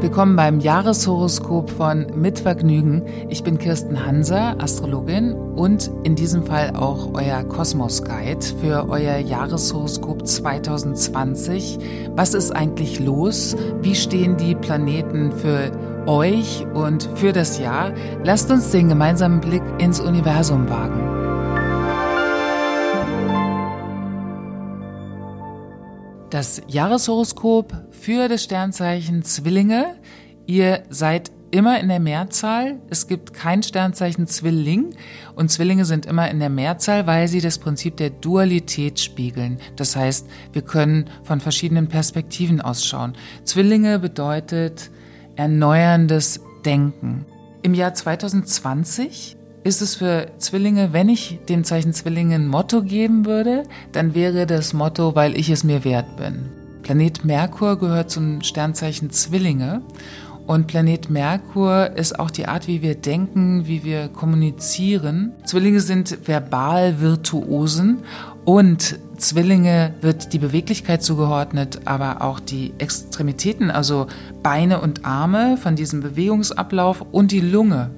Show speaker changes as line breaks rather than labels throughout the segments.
Willkommen beim Jahreshoroskop von Mit Vergnügen. Ich bin Kirsten Hanser, Astrologin und in diesem Fall auch euer Kosmos Guide für euer Jahreshoroskop 2020. Was ist eigentlich los? Wie stehen die Planeten für euch und für das Jahr? Lasst uns den gemeinsamen Blick ins Universum wagen. Das Jahreshoroskop für das Sternzeichen Zwillinge. Ihr seid immer in der Mehrzahl. Es gibt kein Sternzeichen Zwilling und Zwillinge sind immer in der Mehrzahl, weil sie das Prinzip der Dualität spiegeln. Das heißt, wir können von verschiedenen Perspektiven ausschauen. Zwillinge bedeutet erneuerndes Denken. Im Jahr 2020 ist es für Zwillinge, wenn ich dem Zeichen Zwillinge ein Motto geben würde, dann wäre das Motto, weil ich es mir wert bin. Planet Merkur gehört zum Sternzeichen Zwillinge und Planet Merkur ist auch die Art, wie wir denken, wie wir kommunizieren. Zwillinge sind verbal Virtuosen und Zwillinge wird die Beweglichkeit zugeordnet, aber auch die Extremitäten, also Beine und Arme von diesem Bewegungsablauf und die Lunge.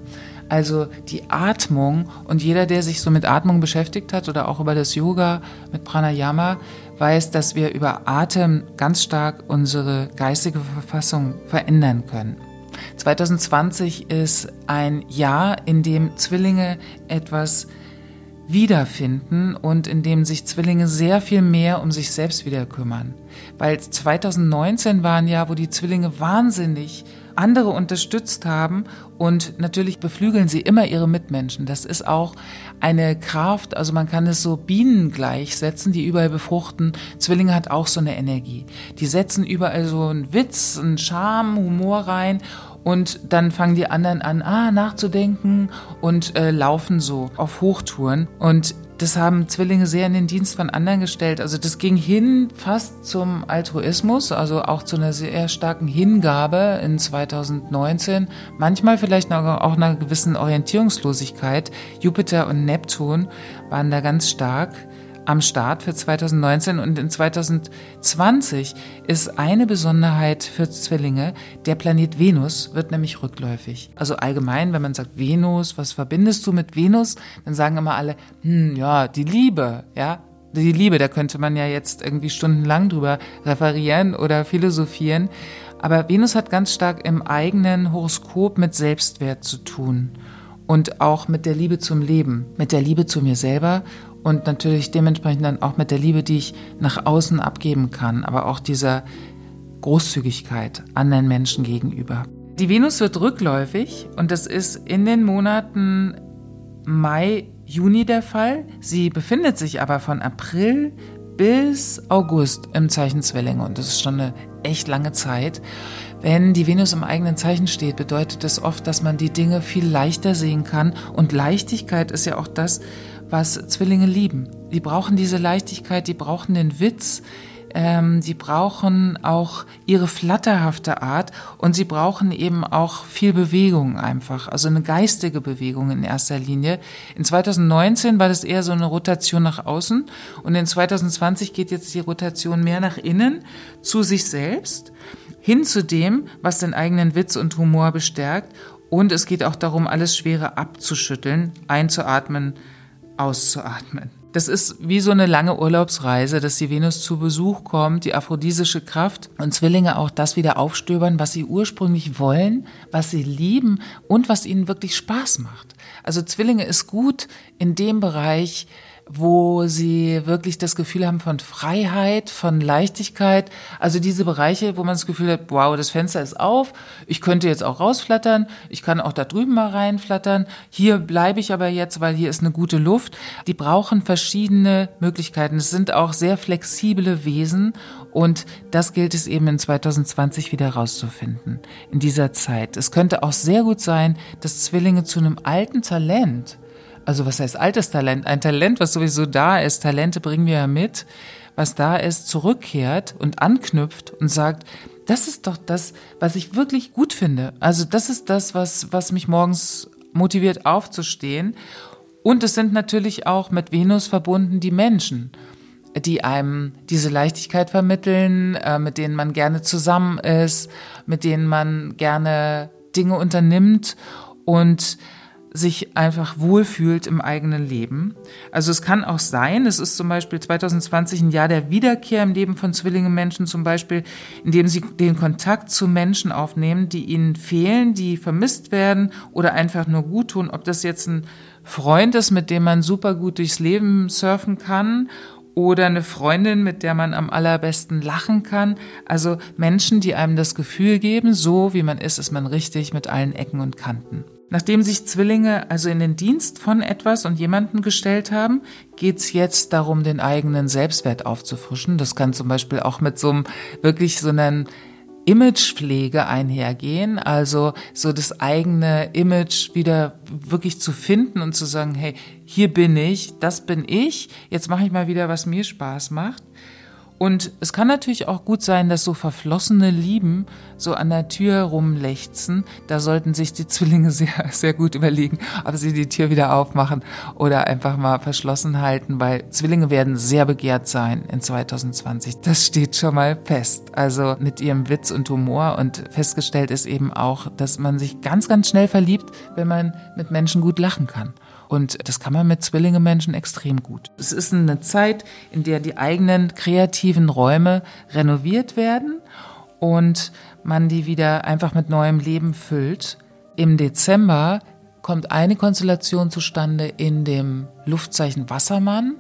Also die Atmung und jeder, der sich so mit Atmung beschäftigt hat oder auch über das Yoga mit Pranayama, weiß, dass wir über Atem ganz stark unsere geistige Verfassung verändern können. 2020 ist ein Jahr, in dem Zwillinge etwas wiederfinden und in dem sich Zwillinge sehr viel mehr um sich selbst wieder kümmern. Weil 2019 war ein Jahr, wo die Zwillinge wahnsinnig andere unterstützt haben und natürlich beflügeln sie immer ihre Mitmenschen. Das ist auch eine Kraft, also man kann es so Bienen gleichsetzen, die überall befruchten. Zwillinge hat auch so eine Energie. Die setzen überall so einen Witz, einen Charme, Humor rein und dann fangen die anderen an, ah, nachzudenken und äh, laufen so auf Hochtouren. Und das haben Zwillinge sehr in den Dienst von anderen gestellt. Also das ging hin fast zum Altruismus, also auch zu einer sehr starken Hingabe in 2019. Manchmal vielleicht auch einer gewissen Orientierungslosigkeit. Jupiter und Neptun waren da ganz stark am Start für 2019 und in 2020 ist eine Besonderheit für Zwillinge, der Planet Venus wird nämlich rückläufig. Also allgemein, wenn man sagt Venus, was verbindest du mit Venus, dann sagen immer alle, hm, ja, die Liebe, ja, die Liebe, da könnte man ja jetzt irgendwie stundenlang drüber referieren oder philosophieren. Aber Venus hat ganz stark im eigenen Horoskop mit Selbstwert zu tun und auch mit der Liebe zum Leben, mit der Liebe zu mir selber und natürlich dementsprechend dann auch mit der Liebe, die ich nach außen abgeben kann, aber auch dieser Großzügigkeit anderen Menschen gegenüber. Die Venus wird rückläufig und das ist in den Monaten Mai, Juni der Fall. Sie befindet sich aber von April bis August im Zeichen Zwillinge und das ist schon eine echt lange Zeit. Wenn die Venus im eigenen Zeichen steht, bedeutet das oft, dass man die Dinge viel leichter sehen kann und Leichtigkeit ist ja auch das, was Zwillinge lieben. Die brauchen diese Leichtigkeit, die brauchen den Witz, ähm, die brauchen auch ihre flatterhafte Art und sie brauchen eben auch viel Bewegung einfach, also eine geistige Bewegung in erster Linie. In 2019 war das eher so eine Rotation nach außen und in 2020 geht jetzt die Rotation mehr nach innen zu sich selbst, hin zu dem, was den eigenen Witz und Humor bestärkt und es geht auch darum, alles Schwere abzuschütteln, einzuatmen, auszuatmen. Das ist wie so eine lange Urlaubsreise, dass die Venus zu Besuch kommt, die aphrodisische Kraft und Zwillinge auch das wieder aufstöbern, was sie ursprünglich wollen, was sie lieben und was ihnen wirklich Spaß macht. Also Zwillinge ist gut in dem Bereich, wo sie wirklich das Gefühl haben von Freiheit, von Leichtigkeit. Also diese Bereiche, wo man das Gefühl hat, wow, das Fenster ist auf, ich könnte jetzt auch rausflattern, ich kann auch da drüben mal reinflattern, hier bleibe ich aber jetzt, weil hier ist eine gute Luft. Die brauchen verschiedene Möglichkeiten. Es sind auch sehr flexible Wesen und das gilt es eben in 2020 wieder rauszufinden, in dieser Zeit. Es könnte auch sehr gut sein, dass Zwillinge zu einem alten Talent also was heißt altes Talent? Ein Talent, was sowieso da ist. Talente bringen wir ja mit, was da ist, zurückkehrt und anknüpft und sagt, das ist doch das, was ich wirklich gut finde. Also das ist das, was, was mich morgens motiviert aufzustehen. Und es sind natürlich auch mit Venus verbunden die Menschen. die einem diese Leichtigkeit vermitteln, äh, mit denen man gerne zusammen ist, mit denen man gerne Dinge unternimmt und sich einfach wohlfühlt im eigenen Leben. Also es kann auch sein, es ist zum Beispiel 2020 ein Jahr der Wiederkehr im Leben von Zwillinge-Menschen zum Beispiel, indem sie den Kontakt zu Menschen aufnehmen, die ihnen fehlen, die vermisst werden oder einfach nur gut tun. Ob das jetzt ein Freund ist, mit dem man super gut durchs Leben surfen kann oder eine Freundin, mit der man am allerbesten lachen kann. Also Menschen, die einem das Gefühl geben, so wie man ist, ist man richtig mit allen Ecken und Kanten. Nachdem sich Zwillinge also in den Dienst von etwas und jemanden gestellt haben, geht's jetzt darum, den eigenen Selbstwert aufzufrischen. Das kann zum Beispiel auch mit so einem wirklich so einem Imagepflege einhergehen, also so das eigene Image wieder wirklich zu finden und zu sagen, hey, hier bin ich, das bin ich, jetzt mache ich mal wieder, was mir Spaß macht. Und es kann natürlich auch gut sein, dass so verflossene Lieben so an der Tür rumlechzen. Da sollten sich die Zwillinge sehr, sehr gut überlegen, ob sie die Tür wieder aufmachen oder einfach mal verschlossen halten, weil Zwillinge werden sehr begehrt sein in 2020. Das steht schon mal fest. Also mit ihrem Witz und Humor und festgestellt ist eben auch, dass man sich ganz, ganz schnell verliebt, wenn man mit Menschen gut lachen kann. Und das kann man mit Zwillinge-Menschen extrem gut. Es ist eine Zeit, in der die eigenen kreativen Räume renoviert werden und man die wieder einfach mit neuem Leben füllt. Im Dezember kommt eine Konstellation zustande in dem Luftzeichen Wassermann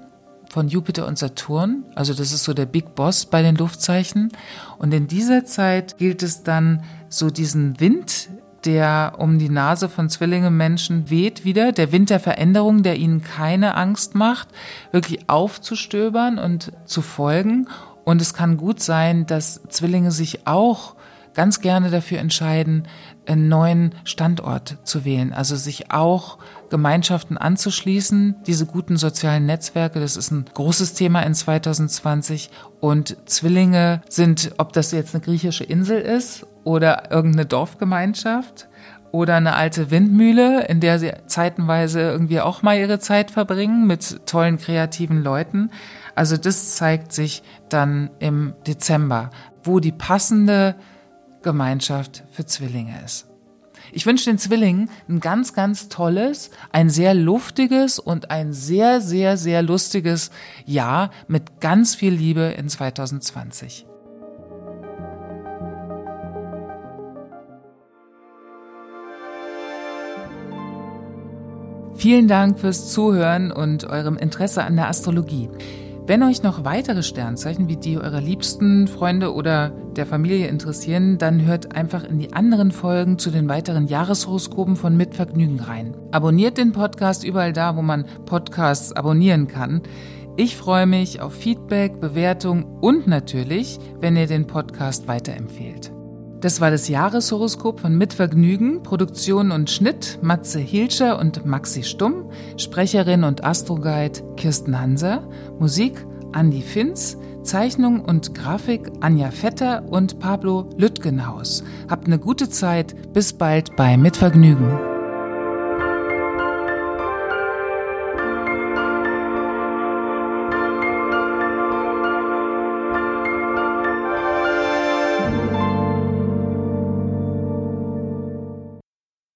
von Jupiter und Saturn. Also das ist so der Big Boss bei den Luftzeichen. Und in dieser Zeit gilt es dann, so diesen Wind der um die Nase von Zwillinge-Menschen weht wieder, der Wind der Veränderung, der ihnen keine Angst macht, wirklich aufzustöbern und zu folgen. Und es kann gut sein, dass Zwillinge sich auch ganz gerne dafür entscheiden, einen neuen Standort zu wählen, also sich auch Gemeinschaften anzuschließen, diese guten sozialen Netzwerke, das ist ein großes Thema in 2020 und Zwillinge sind, ob das jetzt eine griechische Insel ist oder irgendeine Dorfgemeinschaft oder eine alte Windmühle, in der sie zeitenweise irgendwie auch mal ihre Zeit verbringen mit tollen kreativen Leuten. Also das zeigt sich dann im Dezember, wo die passende Gemeinschaft für Zwillinge ist. Ich wünsche den Zwillingen ein ganz, ganz tolles, ein sehr luftiges und ein sehr, sehr, sehr lustiges Jahr mit ganz viel Liebe in 2020. Vielen Dank fürs Zuhören und eurem Interesse an der Astrologie. Wenn euch noch weitere Sternzeichen wie die eurer liebsten Freunde oder der Familie interessieren, dann hört einfach in die anderen Folgen zu den weiteren Jahreshoroskopen von Mitvergnügen rein. Abonniert den Podcast überall da, wo man Podcasts abonnieren kann. Ich freue mich auf Feedback, Bewertung und natürlich, wenn ihr den Podcast weiterempfehlt. Das war das Jahreshoroskop von Mitvergnügen, Produktion und Schnitt Matze Hilscher und Maxi Stumm, Sprecherin und Astroguide Kirsten Hanser, Musik Andy Finz, Zeichnung und Grafik Anja Vetter und Pablo Lüttgenhaus. Habt eine gute Zeit, bis bald bei Mitvergnügen.